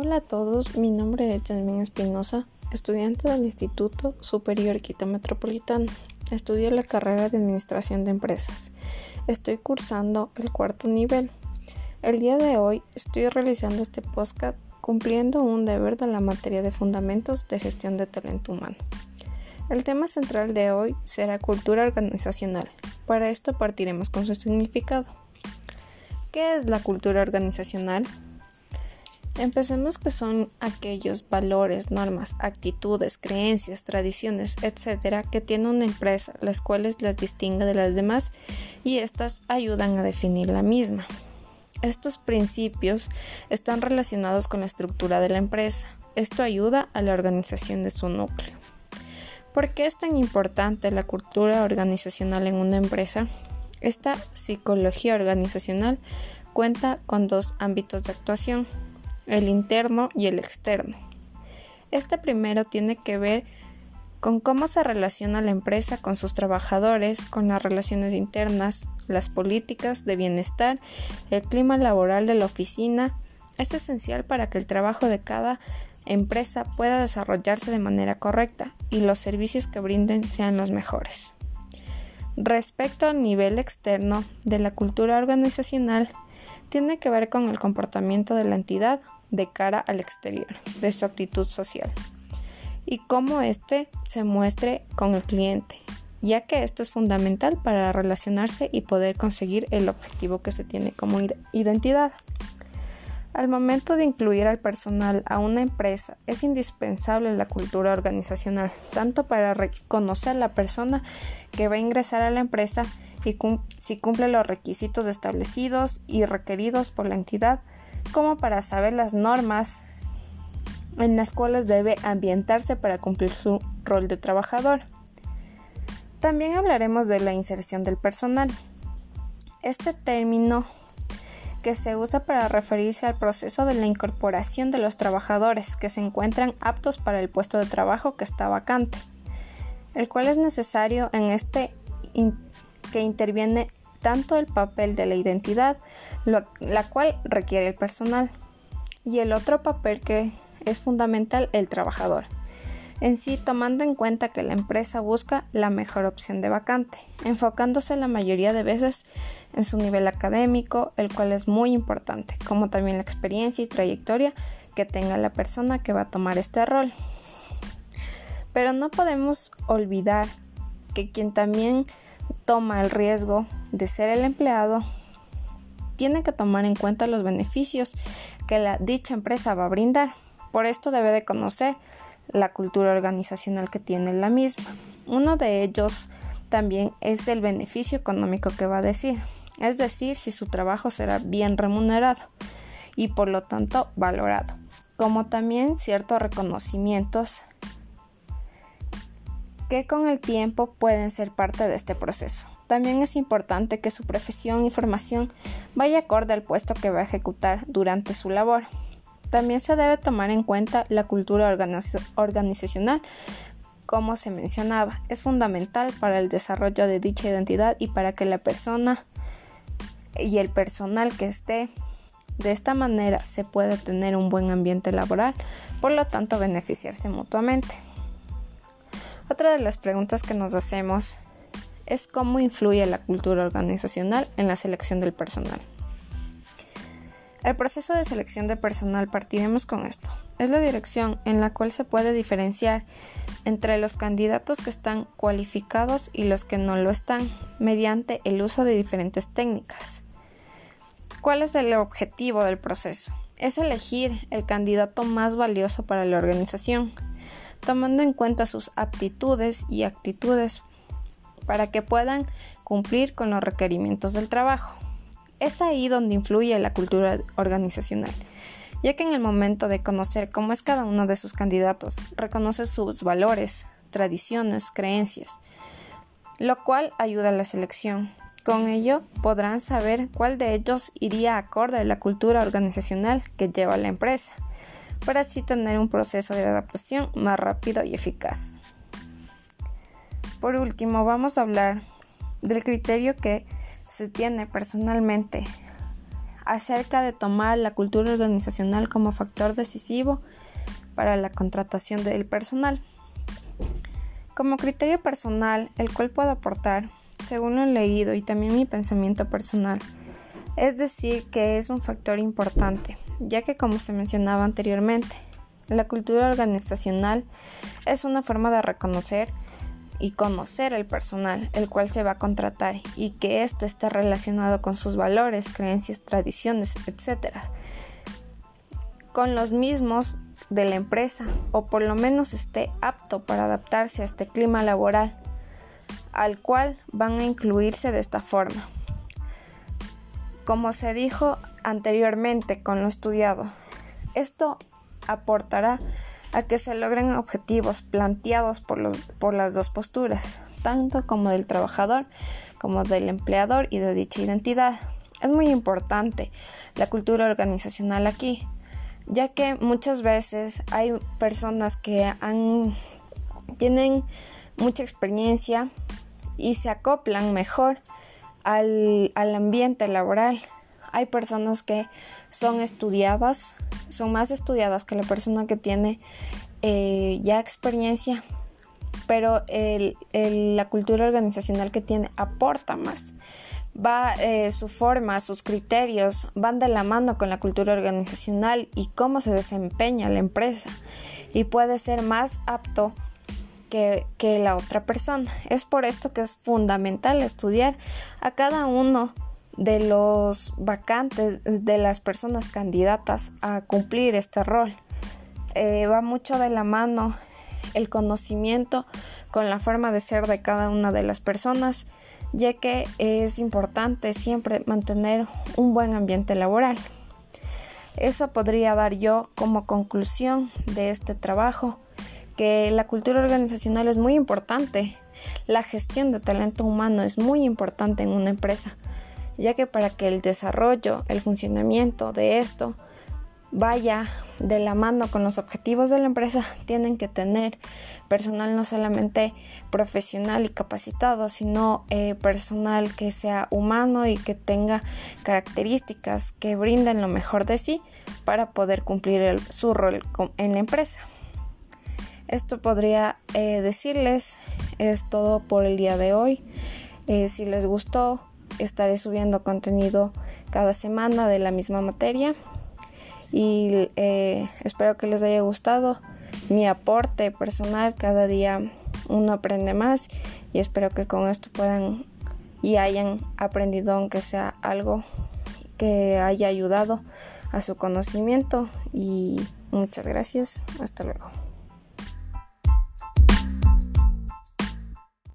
Hola a todos, mi nombre es Jasmine Espinosa, estudiante del Instituto Superior Quito Metropolitano. Estudio la carrera de Administración de Empresas. Estoy cursando el cuarto nivel. El día de hoy estoy realizando este podcast cumpliendo un deber de la materia de Fundamentos de Gestión de Talento Humano. El tema central de hoy será cultura organizacional. Para esto partiremos con su significado. ¿Qué es la cultura organizacional? Empecemos que son aquellos valores, normas, actitudes, creencias, tradiciones, etcétera, que tiene una empresa, las cuales las distingue de las demás y estas ayudan a definir la misma. Estos principios están relacionados con la estructura de la empresa. Esto ayuda a la organización de su núcleo. ¿Por qué es tan importante la cultura organizacional en una empresa? Esta psicología organizacional cuenta con dos ámbitos de actuación el interno y el externo. Este primero tiene que ver con cómo se relaciona la empresa con sus trabajadores, con las relaciones internas, las políticas de bienestar, el clima laboral de la oficina. Es esencial para que el trabajo de cada empresa pueda desarrollarse de manera correcta y los servicios que brinden sean los mejores. Respecto al nivel externo de la cultura organizacional, tiene que ver con el comportamiento de la entidad de cara al exterior, de su actitud social y cómo éste se muestre con el cliente, ya que esto es fundamental para relacionarse y poder conseguir el objetivo que se tiene como identidad. Al momento de incluir al personal a una empresa, es indispensable la cultura organizacional, tanto para reconocer la persona que va a ingresar a la empresa y si cumple los requisitos establecidos y requeridos por la entidad, como para saber las normas en las cuales debe ambientarse para cumplir su rol de trabajador. También hablaremos de la inserción del personal. Este término que se usa para referirse al proceso de la incorporación de los trabajadores que se encuentran aptos para el puesto de trabajo que está vacante, el cual es necesario en este que interviene tanto el papel de la identidad, la cual requiere el personal, y el otro papel que es fundamental, el trabajador. En sí, tomando en cuenta que la empresa busca la mejor opción de vacante, enfocándose la mayoría de veces en su nivel académico, el cual es muy importante, como también la experiencia y trayectoria que tenga la persona que va a tomar este rol. Pero no podemos olvidar que quien también toma el riesgo de ser el empleado, tiene que tomar en cuenta los beneficios que la dicha empresa va a brindar. Por esto debe de conocer la cultura organizacional que tiene la misma. Uno de ellos también es el beneficio económico que va a decir, es decir, si su trabajo será bien remunerado y por lo tanto valorado, como también ciertos reconocimientos que con el tiempo pueden ser parte de este proceso. También es importante que su profesión y formación vaya acorde al puesto que va a ejecutar durante su labor. También se debe tomar en cuenta la cultura organizacional, como se mencionaba. Es fundamental para el desarrollo de dicha identidad y para que la persona y el personal que esté de esta manera se pueda tener un buen ambiente laboral, por lo tanto beneficiarse mutuamente. Otra de las preguntas que nos hacemos es cómo influye la cultura organizacional en la selección del personal. El proceso de selección de personal partiremos con esto. Es la dirección en la cual se puede diferenciar entre los candidatos que están cualificados y los que no lo están mediante el uso de diferentes técnicas. ¿Cuál es el objetivo del proceso? Es elegir el candidato más valioso para la organización tomando en cuenta sus aptitudes y actitudes para que puedan cumplir con los requerimientos del trabajo. Es ahí donde influye la cultura organizacional, ya que en el momento de conocer cómo es cada uno de sus candidatos, reconoce sus valores, tradiciones, creencias, lo cual ayuda a la selección. Con ello podrán saber cuál de ellos iría acorde a la cultura organizacional que lleva la empresa para así tener un proceso de adaptación más rápido y eficaz. Por último, vamos a hablar del criterio que se tiene personalmente acerca de tomar la cultura organizacional como factor decisivo para la contratación del personal. Como criterio personal, el cual puedo aportar, según lo he leído y también mi pensamiento personal, es decir, que es un factor importante, ya que como se mencionaba anteriormente, la cultura organizacional es una forma de reconocer y conocer el personal, el cual se va a contratar y que éste esté relacionado con sus valores, creencias, tradiciones, etc. Con los mismos de la empresa o por lo menos esté apto para adaptarse a este clima laboral al cual van a incluirse de esta forma. Como se dijo anteriormente con lo estudiado, esto aportará a que se logren objetivos planteados por, los, por las dos posturas, tanto como del trabajador como del empleador y de dicha identidad. Es muy importante la cultura organizacional aquí, ya que muchas veces hay personas que han, tienen mucha experiencia y se acoplan mejor al, ambiente laboral. Hay personas que son estudiadas, son más estudiadas que la persona que tiene eh, ya experiencia, pero la cultura organizacional que tiene aporta más. Va eh, su forma, sus criterios van de la mano con la cultura organizacional y cómo se desempeña la empresa y puede ser más apto que, la otra persona. Es por esto que es fundamental estudiar a cada uno de los vacantes, de las personas candidatas a cumplir este rol. Eh, va mucho de la mano el conocimiento con la forma de ser de cada una de las personas, ya que es importante siempre mantener un buen ambiente laboral. Eso podría dar yo como conclusión de este trabajo que la cultura organizacional es muy importante. La gestión de talento humano es muy importante en una empresa, ya que para que el desarrollo, el funcionamiento de esto vaya de la mano con los objetivos de la empresa, tienen que tener personal no solamente profesional y capacitado, sino eh, personal que sea humano y que tenga características que brinden lo mejor de sí para poder cumplir su rol en la empresa. Esto podría eh, decirles, es todo por el día de hoy. Eh, si les gustó, estaré subiendo contenido cada semana de la misma materia y eh, espero que les haya gustado mi aporte personal. Cada día uno aprende más y espero que con esto puedan y hayan aprendido aunque sea algo que haya ayudado a su conocimiento y muchas gracias. Hasta luego.